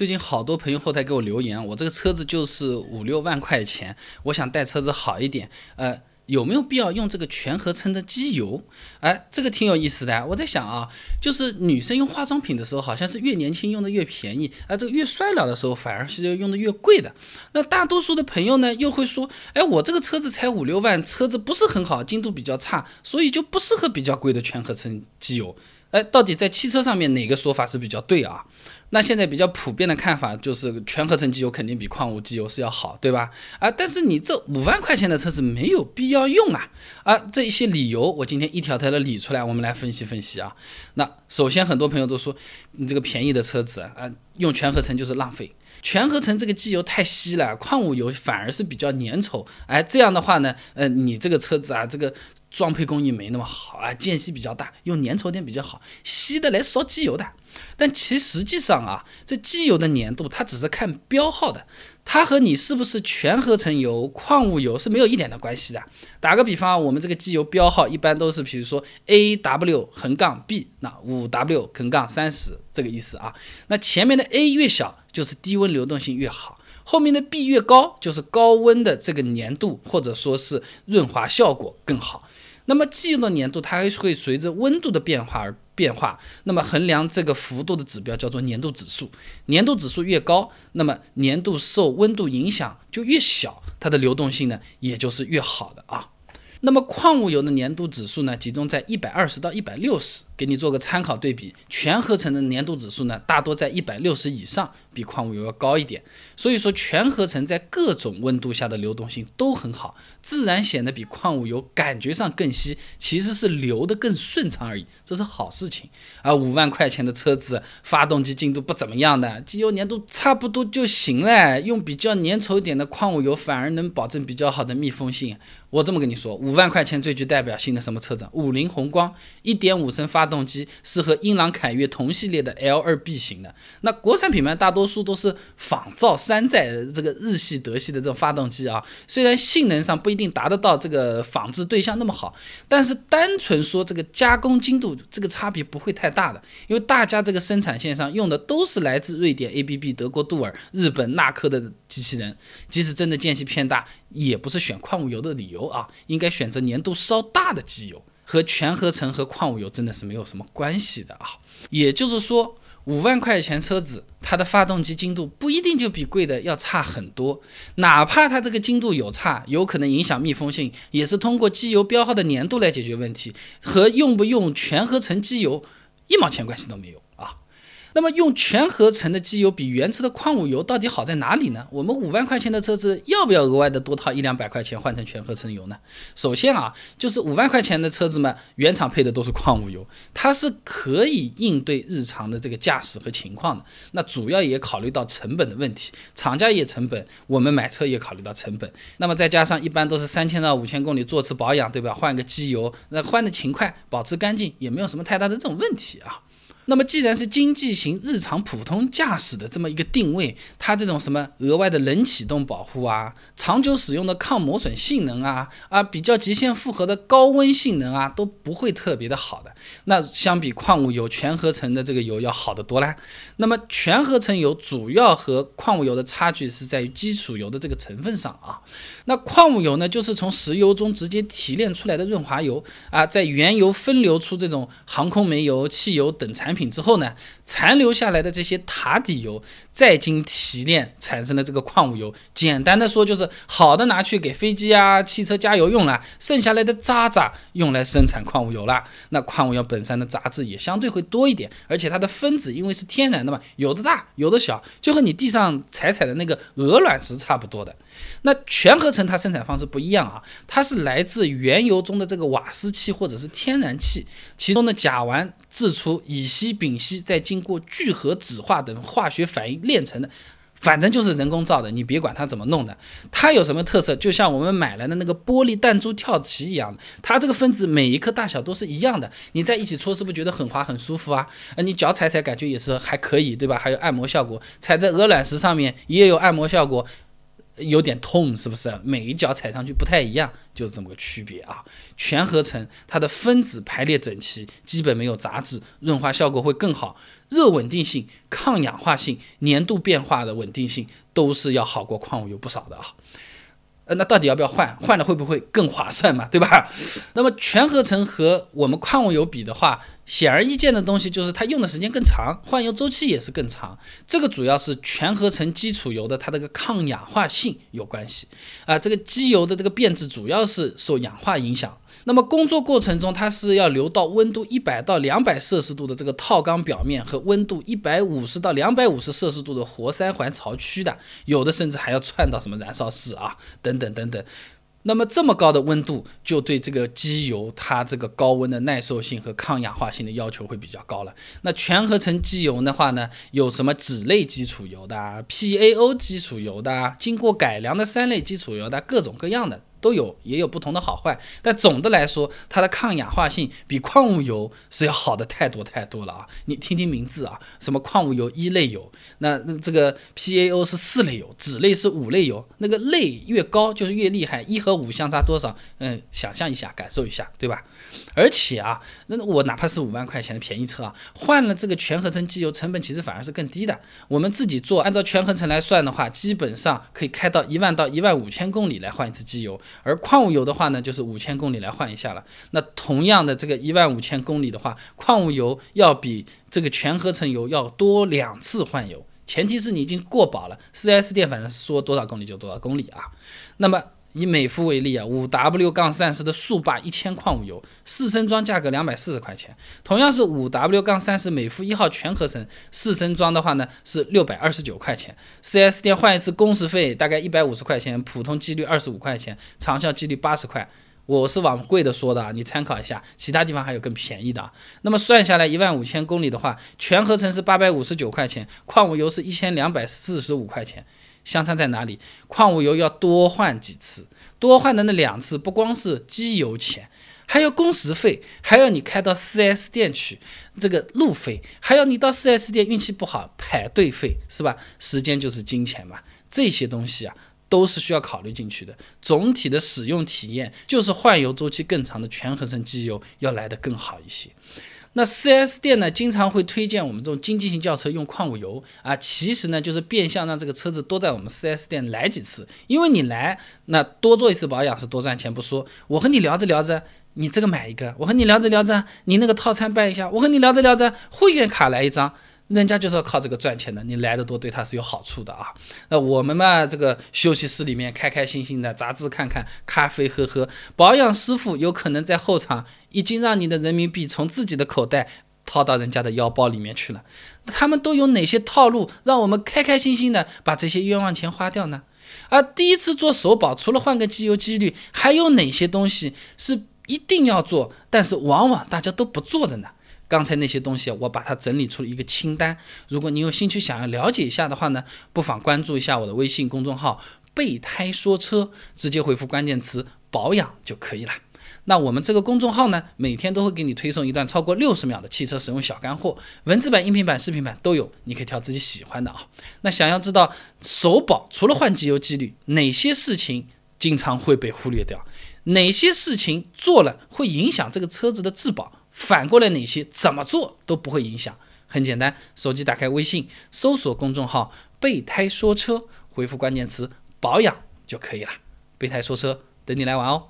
最近好多朋友后台给我留言，我这个车子就是五六万块钱，我想带车子好一点，呃，有没有必要用这个全合成的机油？哎，这个挺有意思的。我在想啊，就是女生用化妆品的时候，好像是越年轻用的越便宜，啊，这个越衰老的时候反而是用的越贵的。那大多数的朋友呢，又会说，哎，我这个车子才五六万，车子不是很好，精度比较差，所以就不适合比较贵的全合成机油。哎，到底在汽车上面哪个说法是比较对啊？那现在比较普遍的看法就是全合成机油肯定比矿物机油是要好，对吧？啊，但是你这五万块钱的车子没有必要用啊！啊，这一些理由我今天一条条的理出来，我们来分析分析啊。那首先很多朋友都说你这个便宜的车子啊，用全合成就是浪费，全合成这个机油太稀了，矿物油反而是比较粘稠。哎，这样的话呢，呃，你这个车子啊，这个装配工艺没那么好啊，间隙比较大，用粘稠点比较好，稀的来烧机油的。但其实际上啊，这机油的粘度它只是看标号的，它和你是不是全合成油、矿物油是没有一点的关系的。打个比方，我们这个机油标号一般都是，比如说 A W 横杠 B，那五 W 横杠三十这个意思啊。那前面的 A 越小，就是低温流动性越好；后面的 B 越高，就是高温的这个粘度或者说是润滑效果更好。那么机油的粘度它还会随着温度的变化而。变化，那么衡量这个幅度的指标叫做粘度指数，粘度指数越高，那么粘度受温度影响就越小，它的流动性呢也就是越好的啊。那么矿物油的粘度指数呢，集中在一百二十到一百六十，给你做个参考对比。全合成的粘度指数呢，大多在一百六十以上，比矿物油要高一点。所以说，全合成在各种温度下的流动性都很好，自然显得比矿物油感觉上更稀，其实是流的更顺畅而已，这是好事情。而五万块钱的车子，发动机精度不怎么样的，机油粘度差不多就行了，用比较粘稠一点的矿物油，反而能保证比较好的密封性。我这么跟你说，五万块钱最具代表性的什么车子？五菱宏光，一点五升发动机是和英朗凯越同系列的 L 二 B 型的。那国产品牌大多数都是仿造山寨这个日系、德系的这种发动机啊。虽然性能上不一定达得到这个仿制对象那么好，但是单纯说这个加工精度，这个差别不会太大的。因为大家这个生产线上用的都是来自瑞典 ABB、德国杜尔、日本纳克的机器人，即使真的间隙偏大。也不是选矿物油的理由啊，应该选择粘度稍大的机油，和全合成和矿物油真的是没有什么关系的啊。也就是说，五万块钱车子，它的发动机精度不一定就比贵的要差很多，哪怕它这个精度有差，有可能影响密封性，也是通过机油标号的粘度来解决问题，和用不用全合成机油一毛钱关系都没有。那么用全合成的机油比原车的矿物油到底好在哪里呢？我们五万块钱的车子要不要额外的多掏一两百块钱换成全合成油呢？首先啊，就是五万块钱的车子嘛，原厂配的都是矿物油，它是可以应对日常的这个驾驶和情况的。那主要也考虑到成本的问题，厂家也成本，我们买车也考虑到成本。那么再加上一般都是三千到五千公里做次保养，对吧？换个机油，那换的勤快，保持干净，也没有什么太大的这种问题啊。那么，既然是经济型日常普通驾驶的这么一个定位，它这种什么额外的冷启动保护啊，长久使用的抗磨损性能啊，啊，比较极限负荷的高温性能啊，都不会特别的好的。那相比矿物油全合成的这个油要好得多啦。那么全合成油主要和矿物油的差距是在于基础油的这个成分上啊。那矿物油呢，就是从石油中直接提炼出来的润滑油啊，在原油分流出这种航空煤油、汽油等产产。品之后呢，残留下来的这些塔底油再经提炼产生的这个矿物油，简单的说就是好的拿去给飞机啊、汽车加油用了，剩下来的渣渣用来生产矿物油了。那矿物油本身的杂质也相对会多一点，而且它的分子因为是天然的嘛，有的大有的小，就和你地上踩踩的那个鹅卵石差不多的。那全合成它生产方式不一样啊，它是来自原油中的这个瓦斯气或者是天然气，其中的甲烷制出乙烯、丙烯，再经过聚合、酯化等化学反应炼成的，反正就是人工造的，你别管它怎么弄的。它有什么特色？就像我们买来的那个玻璃弹珠跳棋一样，它这个分子每一颗大小都是一样的，你在一起搓是不是觉得很滑很舒服啊？呃，你脚踩踩感觉也是还可以，对吧？还有按摩效果，踩在鹅卵石上面也有按摩效果。有点痛，是不是？每一脚踩上去不太一样，就是这么个区别啊。全合成它的分子排列整齐，基本没有杂质，润滑效果会更好，热稳定性、抗氧化性、粘度变化的稳定性都是要好过矿物油不少的啊。呃，那到底要不要换？换了会不会更划算嘛？对吧？那么全合成和我们矿物油比的话，显而易见的东西就是它用的时间更长，换油周期也是更长。这个主要是全合成基础油的它这个抗氧化性有关系啊。这个机油的这个变质主要是受氧化影响。那么工作过程中，它是要流到温度一百到两百摄氏度的这个套缸表面和温度一百五十到两百五十摄氏度的活塞环槽区的，有的甚至还要窜到什么燃烧室啊，等等等等。那么这么高的温度，就对这个机油它这个高温的耐受性和抗氧化性的要求会比较高了。那全合成机油的话呢，有什么脂类基础油的、PAO 基础油的、经过改良的三类基础油的，各种各样的。都有，也有不同的好坏，但总的来说，它的抗氧化性比矿物油是要好的太多太多了啊！你听听名字啊，什么矿物油一类油，那这个 PAO 是四类油，酯类是五类油，那个类越高就是越厉害，一和五相差多少？嗯，想象一下，感受一下，对吧？而且啊，那我哪怕是五万块钱的便宜车啊，换了这个全合成机油，成本其实反而是更低的。我们自己做，按照全合成来算的话，基本上可以开到一万到一万五千公里来换一次机油。而矿物油的话呢，就是五千公里来换一下了。那同样的这个一万五千公里的话，矿物油要比这个全合成油要多两次换油，前提是你已经过保了。4S 店反正说多少公里就多少公里啊。那么。以美孚为例啊，五 W 杠三十的速霸一千矿物油，四升装价格两百四十块钱。同样是五 W 杠三十美孚一号全合成，四升装的话呢是六百二十九块钱。4S 店换一次工时费大概一百五十块钱，普通机滤二十五块钱，长效机滤八十块。我是往贵的说的啊，你参考一下，其他地方还有更便宜的。那么算下来一万五千公里的话，全合成是八百五十九块钱，矿物油是一千两百四十五块钱。相差在哪里？矿物油要多换几次，多换的那两次不光是机油钱，还有工时费，还要你开到 4S 店去这个路费，还要你到 4S 店运气不好排队费，是吧？时间就是金钱嘛，这些东西啊都是需要考虑进去的。总体的使用体验就是换油周期更长的全合成机油要来的更好一些。那 4S 店呢，经常会推荐我们这种经济型轿车用矿物油。啊，其实呢就是变相让这个车子多在我们 4S 店来几次，因为你来，那多做一次保养是多赚钱不说，我和你聊着聊着，你这个买一个，我和你聊着聊着，你那个套餐办一下，我和你聊着聊着，会员卡来一张。人家就是要靠这个赚钱的，你来的多对他是有好处的啊。那我们嘛，这个休息室里面开开心心的，杂志看看，咖啡喝喝，保养师傅有可能在后场已经让你的人民币从自己的口袋掏到人家的腰包里面去了。他们都有哪些套路，让我们开开心心的把这些冤枉钱花掉呢？而第一次做首保，除了换个机油机滤，还有哪些东西是一定要做，但是往往大家都不做的呢？刚才那些东西，我把它整理出了一个清单。如果你有兴趣想要了解一下的话呢，不妨关注一下我的微信公众号“备胎说车”，直接回复关键词“保养”就可以了。那我们这个公众号呢，每天都会给你推送一段超过六十秒的汽车使用小干货，文字版、音频版、视频版都有，你可以挑自己喜欢的啊。那想要知道首保除了换机油机滤，哪些事情经常会被忽略掉？哪些事情做了会影响这个车子的质保？反过来，哪些怎么做都不会影响。很简单，手机打开微信，搜索公众号“备胎说车”，回复关键词“保养”就可以了。备胎说车，等你来玩哦。